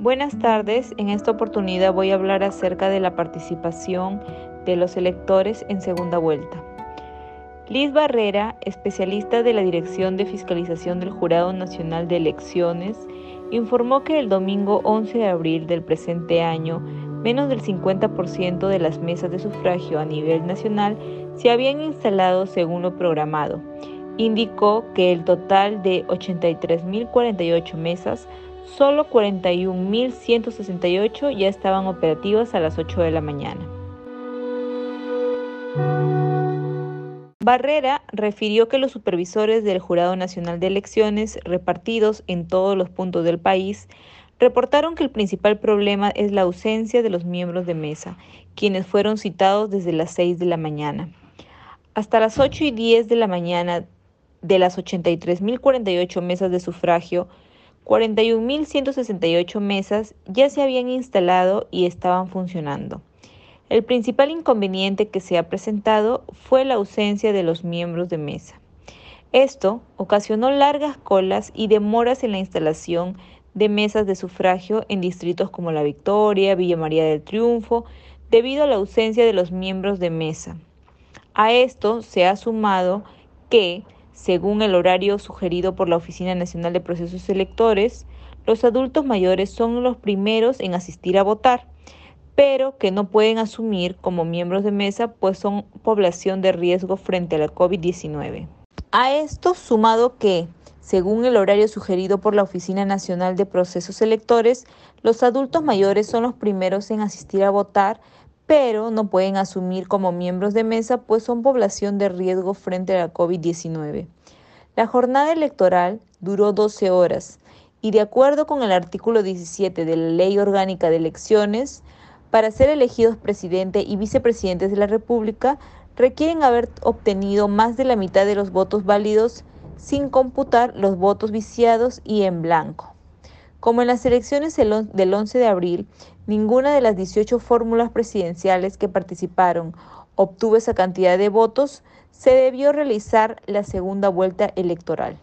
Buenas tardes, en esta oportunidad voy a hablar acerca de la participación de los electores en segunda vuelta. Liz Barrera, especialista de la Dirección de Fiscalización del Jurado Nacional de Elecciones, informó que el domingo 11 de abril del presente año, menos del 50% de las mesas de sufragio a nivel nacional se habían instalado según lo programado. Indicó que el total de 83.048 mesas solo 41.168 ya estaban operativas a las 8 de la mañana. Barrera refirió que los supervisores del Jurado Nacional de Elecciones, repartidos en todos los puntos del país, reportaron que el principal problema es la ausencia de los miembros de mesa, quienes fueron citados desde las 6 de la mañana. Hasta las 8 y 10 de la mañana de las 83.048 mesas de sufragio, 41.168 mesas ya se habían instalado y estaban funcionando. El principal inconveniente que se ha presentado fue la ausencia de los miembros de mesa. Esto ocasionó largas colas y demoras en la instalación de mesas de sufragio en distritos como La Victoria, Villa María del Triunfo, debido a la ausencia de los miembros de mesa. A esto se ha sumado que según el horario sugerido por la Oficina Nacional de Procesos Electores, los adultos mayores son los primeros en asistir a votar, pero que no pueden asumir como miembros de mesa pues son población de riesgo frente a la COVID-19. A esto sumado que, según el horario sugerido por la Oficina Nacional de Procesos Electores, los adultos mayores son los primeros en asistir a votar, pero no pueden asumir como miembros de mesa, pues son población de riesgo frente a la COVID-19. La jornada electoral duró 12 horas y de acuerdo con el artículo 17 de la Ley Orgánica de Elecciones, para ser elegidos presidente y vicepresidentes de la República, requieren haber obtenido más de la mitad de los votos válidos sin computar los votos viciados y en blanco. Como en las elecciones del 11 de abril, ninguna de las 18 fórmulas presidenciales que participaron obtuvo esa cantidad de votos, se debió realizar la segunda vuelta electoral.